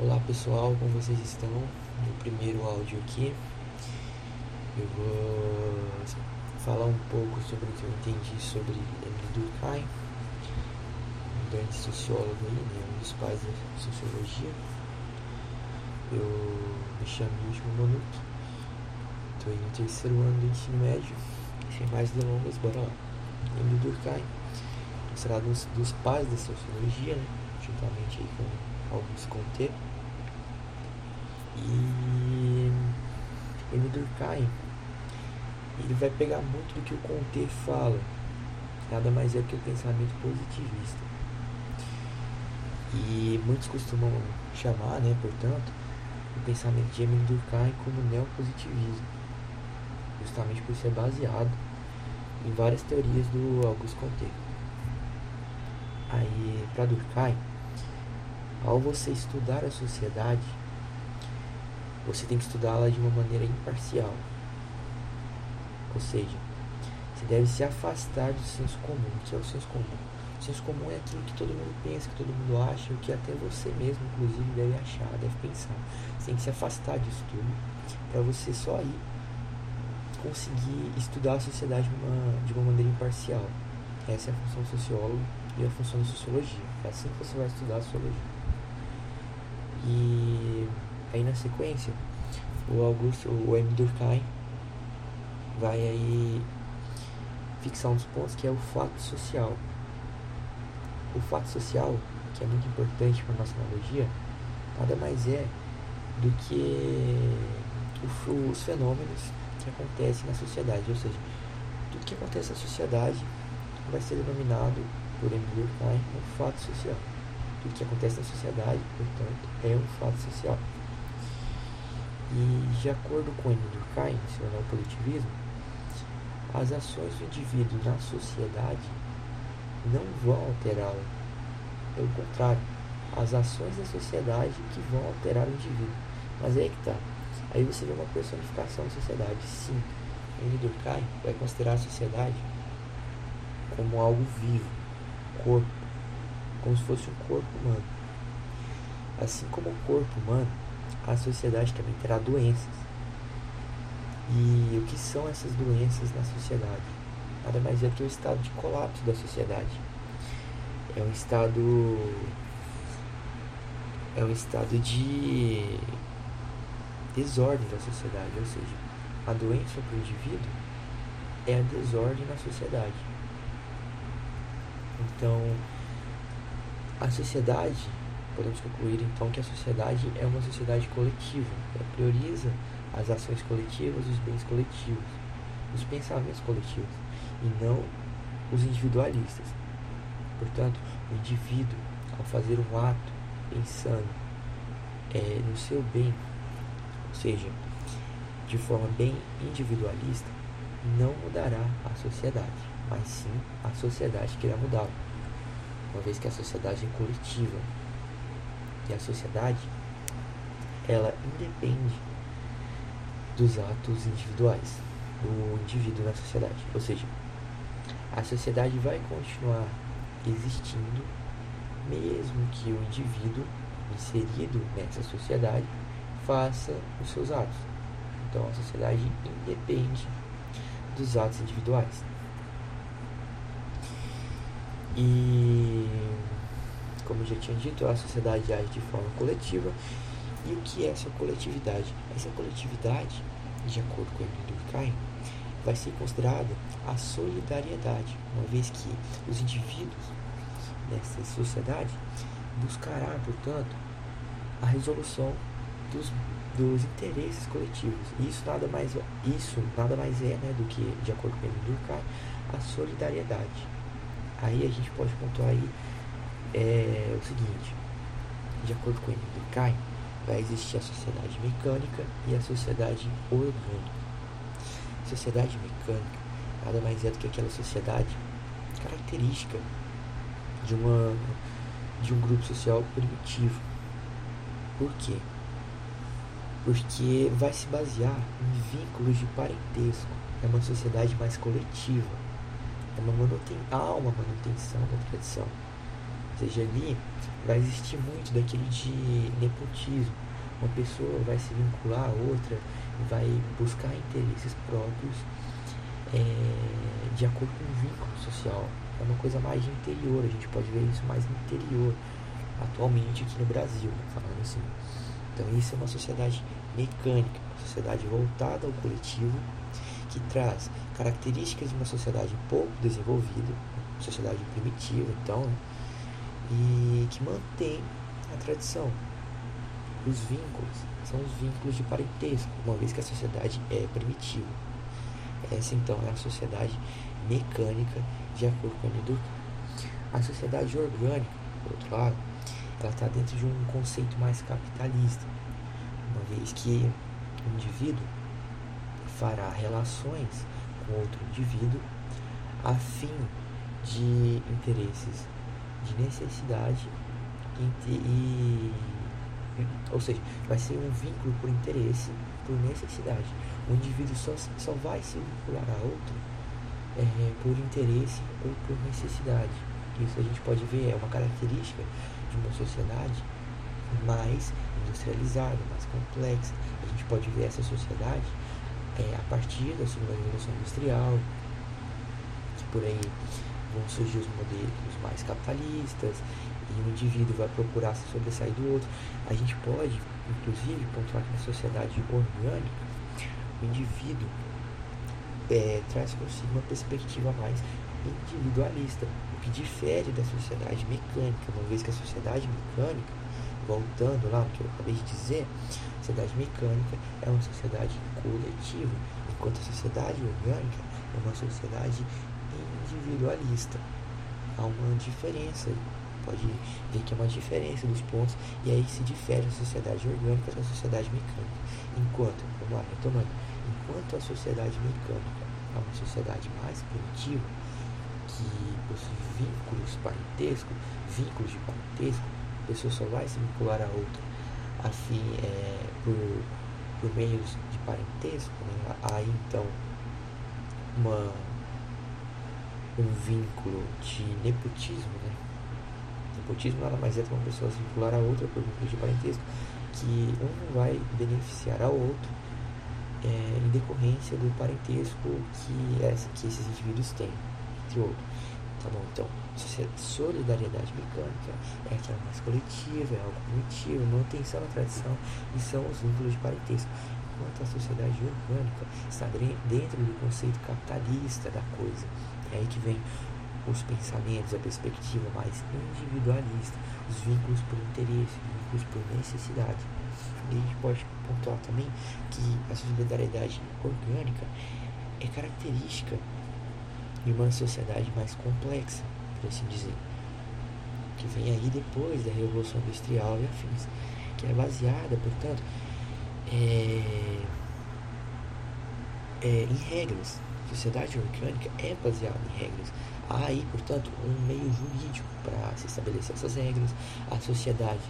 Olá pessoal, como vocês estão? No primeiro áudio aqui eu vou falar um pouco sobre o que eu entendi sobre Emile Durkheim, um grande sociólogo né? um dos pais da sociologia. Eu me chamo Yushin Monuki, estou no terceiro ano do ensino médio, sem mais delongas, bora lá. Emile Durkheim, considerado um dos pais da sociologia, né? juntamente aí com Auguste Comte. E Emile Durkheim, ele vai pegar muito do que o Comte fala, nada mais é que o pensamento positivista. E muitos costumam chamar, né, portanto, o pensamento de Emile Durkheim como neopositivismo, justamente por ser baseado em várias teorias do Auguste Comte. Aí, para Durkheim, ao você estudar a sociedade, você tem que estudá-la de uma maneira imparcial. Ou seja, você deve se afastar do senso comum. O que é o senso comum? O senso comum é aquilo que todo mundo pensa, que todo mundo acha, o que até você mesmo, inclusive, deve achar, deve pensar. Você tem que se afastar disso tudo para você só aí conseguir estudar a sociedade de uma, de uma maneira imparcial. Essa é a função do sociólogo e a função da sociologia. É assim que você vai estudar a sociologia. E aí na sequência, o Augusto, o M. Durkheim vai aí fixar um dos pontos que é o fato social. O fato social, que é muito importante para a nossa analogia, nada mais é do que os fenômenos que acontecem na sociedade, ou seja, tudo que acontece na sociedade vai ser denominado por Emile Durkheim um fato social. Tudo que acontece na sociedade, portanto, é um fato social. E de acordo com Emile Durkheim, seu neopositivismo, as ações do indivíduo na sociedade não vão alterá-la. Pelo contrário, as ações da sociedade que vão alterar o indivíduo. Mas aí que tá. Aí você vê uma personificação da sociedade. Sim, Emile Durkheim vai considerar a sociedade como algo vivo, corpo, como se fosse um corpo humano. Assim como o corpo humano, a sociedade também terá doenças. E o que são essas doenças na sociedade? Nada mais é que o estado de colapso da sociedade. É um estado. É um estado de desordem da sociedade, ou seja, a doença para o indivíduo é a desordem na sociedade. Então, a sociedade, podemos concluir então que a sociedade é uma sociedade coletiva, ela prioriza as ações coletivas, os bens coletivos, os pensamentos coletivos, e não os individualistas. Portanto, o indivíduo, ao fazer um ato pensando é, no seu bem, ou seja, de forma bem individualista, não mudará a sociedade, mas sim a sociedade que irá mudá-lo uma vez que a sociedade é coletiva e a sociedade ela independe dos atos individuais do indivíduo na sociedade, ou seja, a sociedade vai continuar existindo mesmo que o indivíduo inserido nessa sociedade faça os seus atos. Então a sociedade independe dos atos individuais. E, como já tinha dito, a sociedade age de forma coletiva. E o que é essa coletividade? Essa coletividade, de acordo com Emile Durkheim, vai ser considerada a solidariedade, uma vez que os indivíduos nessa sociedade buscará, portanto, a resolução dos, dos interesses coletivos. E isso nada mais, isso nada mais é né, do que, de acordo com Emile Durkheim, a solidariedade. Aí a gente pode pontuar aí é, o seguinte, de acordo com Durkheim, vai existir a sociedade mecânica e a sociedade orgânica. Sociedade mecânica nada mais é do que aquela sociedade característica de, uma, de um grupo social primitivo. Por quê? Porque vai se basear em vínculos de parentesco. É uma sociedade mais coletiva uma manuten há uma manutenção da tradição. Ou seja, ali vai existir muito daquilo de nepotismo. Uma pessoa vai se vincular a outra vai buscar interesses próprios é, de acordo com o vínculo social. É uma coisa mais interior, a gente pode ver isso mais no interior, atualmente aqui no Brasil, falando assim. Então isso é uma sociedade mecânica, uma sociedade voltada ao coletivo, que traz características de uma sociedade pouco desenvolvida, sociedade primitiva, então, né? e que mantém a tradição. Os vínculos são os vínculos de parentesco, uma vez que a sociedade é primitiva. Essa então é a sociedade mecânica de acordo com a Durkheim. A sociedade orgânica, por outro lado, ela está dentro de um conceito mais capitalista, uma vez que o indivíduo fará relações com outro indivíduo a fim de interesses de necessidade e, e ou seja, vai ser um vínculo por interesse, por necessidade. O indivíduo só, só vai se vincular a outro é, por interesse ou por necessidade. Isso a gente pode ver, é uma característica de uma sociedade mais industrializada, mais complexa. A gente pode ver essa sociedade é, a partir da segunda revolução industrial, que por aí vão surgir os modelos mais capitalistas e o indivíduo vai procurar se sobressair do outro. A gente pode, inclusive, pontuar que na sociedade orgânica, o indivíduo é, traz consigo uma perspectiva mais individualista, o que difere da sociedade mecânica, uma vez que a sociedade mecânica, voltando lá no que eu acabei de dizer, a sociedade mecânica é uma sociedade coletiva, enquanto a sociedade orgânica é uma sociedade individualista. Há uma diferença, pode ver que é uma diferença dos pontos, e aí se difere a sociedade orgânica da sociedade mecânica. Enquanto, vamos lá, retomando, enquanto a sociedade mecânica é uma sociedade mais primitiva, que possui vínculos parentescos, vínculos de parentesco, pessoa só vai se vincular a outra assim, é, por, por meios de parentesco, né? aí então uma um vínculo de nepotismo, né? Nepotismo nada mais é que uma pessoa se vincular a outra por vínculo de parentesco, que um vai beneficiar ao outro é, em decorrência do parentesco que, essa, que esses indivíduos têm, entre outros. Tá bom? Então, solidariedade mecânica é aquela mais coletiva, é algo primitivo, manutenção da tradição e são os vínculos de parentesco. Enquanto a sociedade orgânica está dentro do conceito capitalista da coisa, é aí que vem os pensamentos, a perspectiva mais individualista, os vínculos por interesse, vínculos por necessidade. E a gente pode pontuar também que a solidariedade orgânica é característica de uma sociedade mais complexa, por assim dizer, que vem aí depois da Revolução Industrial e afins, que é baseada, portanto, é, é, em regras, sociedade orgânica é baseada em regras. Há aí, portanto, um meio jurídico para se estabelecer essas regras. A sociedade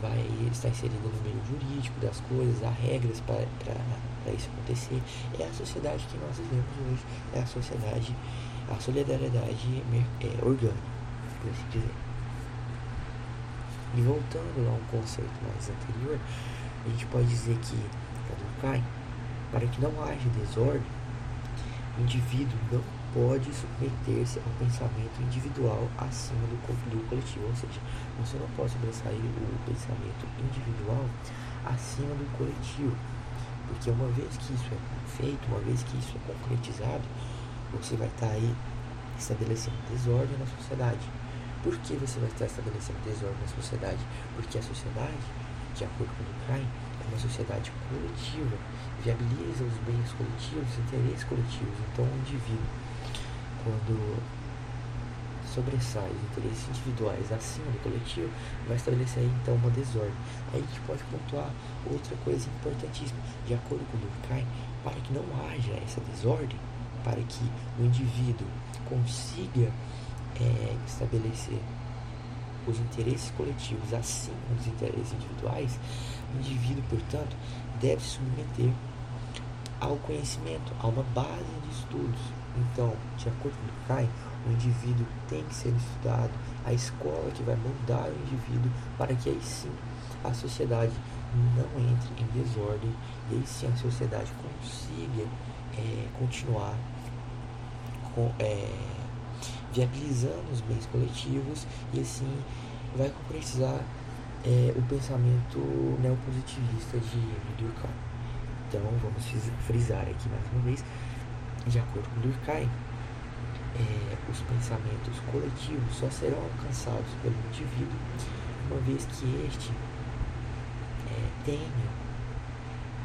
vai estar inserida no meio jurídico das coisas, há regras para isso acontecer. É a sociedade que nós vivemos hoje, é a sociedade, a solidariedade é, orgânica, por assim dizer. E voltando a um conceito mais anterior, a gente pode dizer que, para para que não haja desordem, o indivíduo não pode submeter-se ao pensamento individual acima do, do coletivo, ou seja, você não pode sobressair o pensamento individual acima do coletivo, porque uma vez que isso é feito, uma vez que isso é concretizado, você vai estar aí estabelecendo desordem na sociedade. Por que você vai estar estabelecendo desordem na sociedade? Porque a sociedade, de acordo com o Durkheim, é uma sociedade coletiva viabiliza os bens coletivos, os interesses coletivos. Então, o indivíduo, quando sobressai os interesses individuais acima do coletivo, vai estabelecer então uma desordem. Aí a gente pode pontuar outra coisa importantíssima. De acordo com Durkheim, para que não haja essa desordem, para que o indivíduo consiga é, estabelecer os interesses coletivos acima dos interesses individuais, o indivíduo, portanto, deve submeter ao conhecimento, a uma base de estudos. Então, de acordo com o Kai, o indivíduo tem que ser estudado, a escola que vai moldar o indivíduo para que aí sim a sociedade não entre em desordem e aí sim a sociedade consiga é, continuar é, viabilizando os bens coletivos e assim vai concretizar é, o pensamento neopositivista de Durkheim. Então vamos frisar aqui mais uma vez, de acordo com Durkheim, é, os pensamentos coletivos só serão alcançados pelo indivíduo uma vez que este é, tenha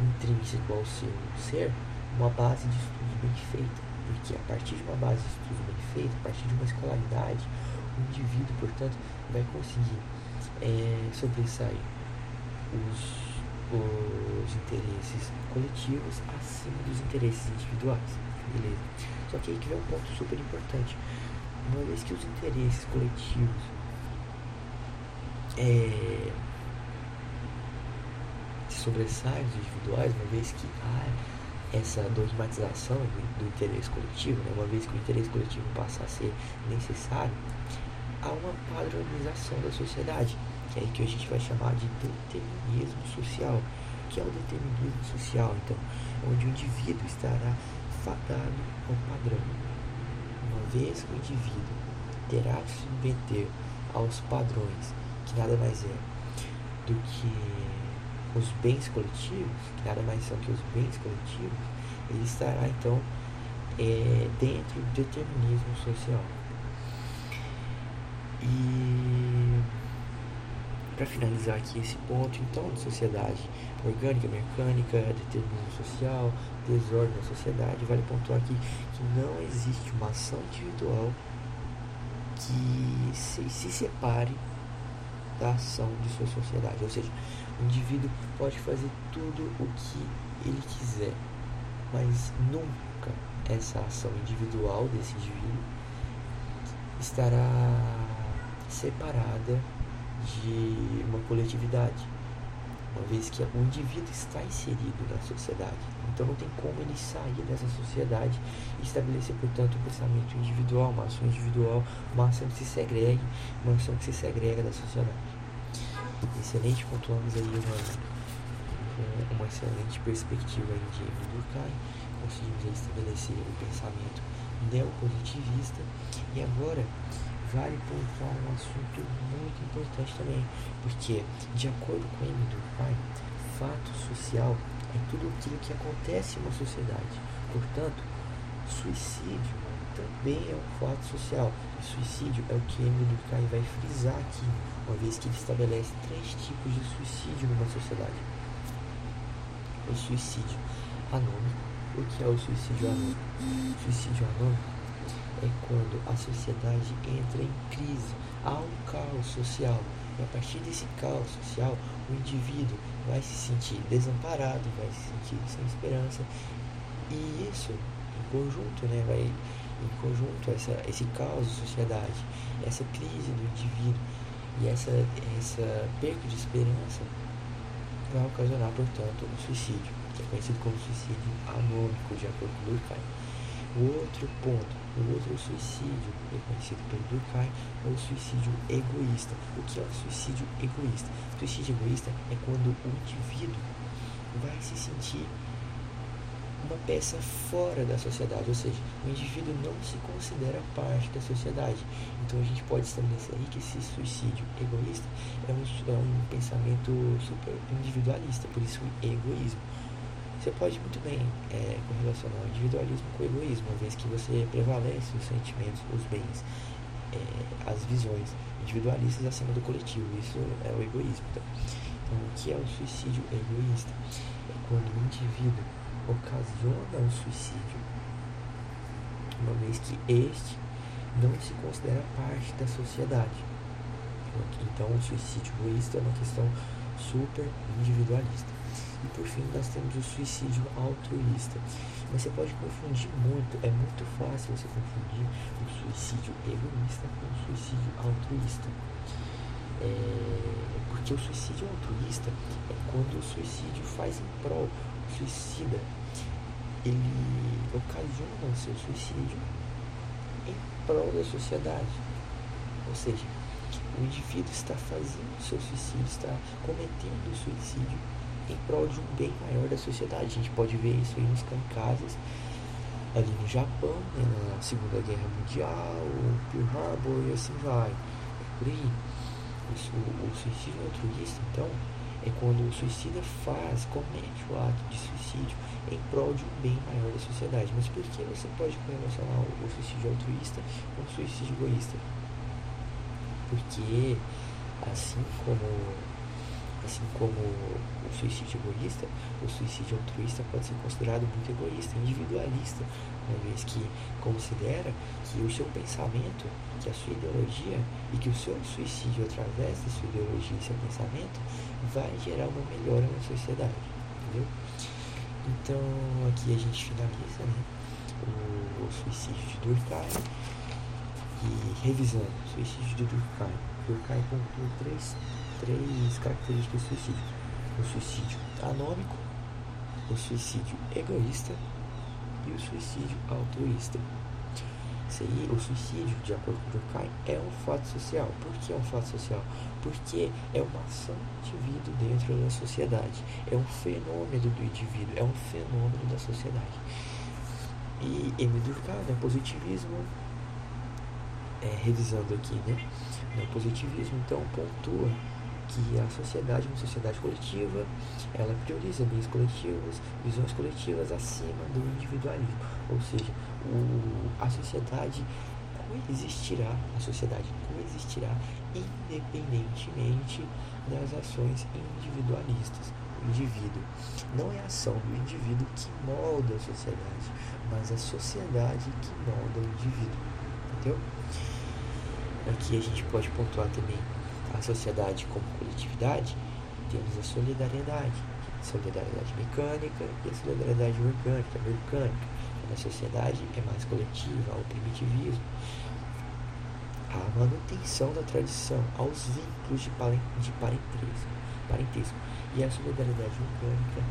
intrínseco ao seu ser uma base de estudos bem feita, porque a partir de uma base de estudos bem feita, a partir de uma escolaridade, o indivíduo, portanto, vai conseguir é, sobressair os, os interesses coletivos acima dos interesses individuais. Beleza? Só que aí que vem um ponto super importante. Uma vez que os interesses coletivos é, sobressaem dos individuais, uma vez que há essa dogmatização do, interesse coletivo, né? uma vez que o interesse coletivo passa a ser necessário, há uma padronização da sociedade, que é aí que a gente vai chamar de determinismo social. O que é o determinismo social? Então, onde o indivíduo estará fadado ao padrão. Uma vez que o indivíduo terá que submeter aos padrões, que nada mais é do que os bens coletivos, que nada mais são que os bens coletivos, ele estará então é, dentro do determinismo social. E para finalizar aqui esse ponto, então, de sociedade orgânica, mecânica, determinismo social, desordem na sociedade, vale pontuar aqui que não existe uma ação individual que se, se separe da ação de sua sociedade. Ou seja, o indivíduo pode fazer tudo o que ele quiser, mas nunca essa ação individual desse indivíduo estará separada de uma coletividade, uma vez que o indivíduo está inserido na sociedade. Então não tem como ele sair dessa sociedade e estabelecer, portanto, um pensamento individual, uma ação individual, uma ação que se segregue, uma ação que se segrega da sociedade. Excelente, pontuamos aí uma, uma excelente perspectiva aí de Durkheim, conseguimos estabelecer o pensamento neopositivista e agora vale pontuar um assunto muito importante também, porque, de acordo com Emile Durkheim, fato social é tudo aquilo que acontece em uma sociedade. Portanto, suicídio também é um fato social. E suicídio é o que Emile Durkheim vai frisar aqui, uma vez que ele estabelece três tipos de suicídio numa sociedade. O suicídio anônimo. O que é o suicídio anônimo? Suicídio anônimo é quando a sociedade entra em crise, há um caos social. E a partir desse caos social, o indivíduo vai se sentir desamparado, vai se sentir sem esperança. E isso, em conjunto, né, vai em conjunto essa, esse caos de sociedade, essa crise do indivíduo e essa, essa perda de esperança vai ocasionar, portanto, o suicídio, que é conhecido como suicídio anômico, de acordo com Durkheim. O outro ponto o outro suicídio, reconhecido pelo Durkheim, é o suicídio egoísta. O que é o suicídio egoísta? O suicídio egoísta é quando o indivíduo vai se sentir uma peça fora da sociedade, ou seja, o indivíduo não se considera parte da sociedade. Então a gente pode estabelecer aí que esse suicídio egoísta é um, é um pensamento super individualista, por isso o egoísmo. Você pode muito bem é, correlacionar o individualismo com o egoísmo, uma vez que você prevalece os sentimentos, os bens, é, as visões individualistas acima do coletivo. Isso é o egoísmo. Então, então o que é o suicídio egoísta? É quando o indivíduo ocasiona o suicídio, uma vez que este não se considera parte da sociedade. Então, o suicídio egoísta é uma questão super individualista. E por fim, nós temos o suicídio altruísta. Mas você pode confundir muito, é muito fácil você confundir o suicídio egoísta com o suicídio altruísta. É, porque o suicídio altruísta é quando o suicídio faz em prol, suicida, ele ocasiona o seu suicídio em prol da sociedade. Ou seja, o indivíduo está fazendo o seu suicídio, está cometendo o suicídio em prol de um bem maior da sociedade. A gente pode ver isso aí nos kamikazes ali no Japão, né, na Segunda Guerra Mundial, Pearl Harbor e assim vai. Por aí. Isso, o suicídio altruísta, então, é quando o suicida faz, comete o ato de suicídio em prol de um bem maior da sociedade. Mas por que você pode correlacionar o suicídio altruísta com o suicídio egoísta? Porque, assim como Assim como o suicídio egoísta, o suicídio altruísta pode ser considerado muito egoísta, individualista, uma vez que considera que o seu pensamento, que a sua ideologia e que o seu suicídio através da sua ideologia e seu pensamento vai gerar uma melhora na sociedade, entendeu? Então aqui a gente finaliza né, o, o suicídio de Durkheim e revisando suicídio de Durkheim. Durkheim pontua três três características do suicídio: o suicídio anômico, o suicídio egoísta e o suicídio altruísta. Isso aí, o suicídio, de acordo com Durkheim, é um fato social. Por que é um fato social? Porque é uma ação do indivíduo dentro da sociedade. É um fenômeno do indivíduo, é um fenômeno da sociedade. E Emile Durkheim, né, positivismo, é, revisando aqui, né? No positivismo, então, pontua que a sociedade é uma sociedade coletiva, ela prioriza bens coletivos, visões coletivas acima do individualismo. Ou seja, o, a sociedade coexistirá, a sociedade coexistirá independentemente das ações individualistas. O indivíduo não é a ação do indivíduo que molda a sociedade, mas a sociedade que molda o indivíduo. Entendeu? Aqui a gente pode pontuar também a sociedade como coletividade, temos a solidariedade, solidariedade mecânica e a solidariedade orgânica, mecânica. Na sociedade é mais coletiva, ao primitivismo, a manutenção da tradição, aos vínculos de, de parentesco, parentesco. E a solidariedade orgânica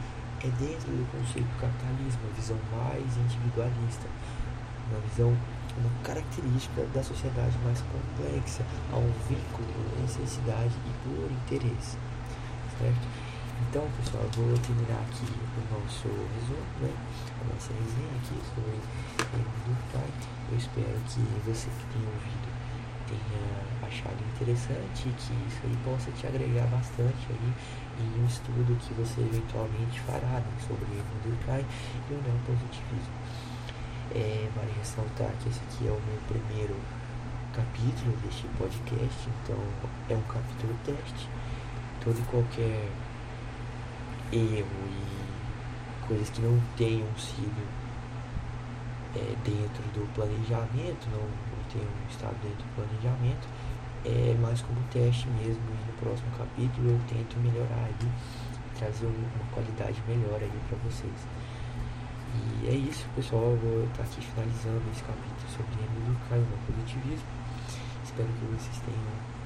é dentro do conceito capitalismo, a visão mais individualista, uma visão uma característica da sociedade mais complexa, a um vínculo necessidade e por interesse. Certo? Então, pessoal, vou terminar aqui o nosso resumo, né? a nossa resenha aqui sobre Pai. Eu espero que você que tem ouvido tenha achado interessante e que isso aí possa te agregar bastante aí em um estudo que você eventualmente fará né, sobre o Durkheim e o neopositivismo. É, vale ressaltar que esse aqui é o meu primeiro capítulo deste podcast, então é um capítulo teste. Todo e qualquer erro e coisas que não tenham sido é, dentro do planejamento, não, tenham estado dentro do planejamento, é mais como teste mesmo. E no próximo capítulo eu tento melhorar e trazer uma qualidade melhor aí para vocês. E é isso, pessoal. Eu vou estar aqui finalizando esse capítulo sobre Emílio Caio no positivismo. Espero que vocês tenham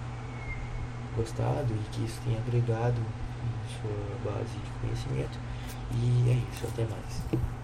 gostado e que isso tenha agregado em sua base de conhecimento. E é isso, até mais.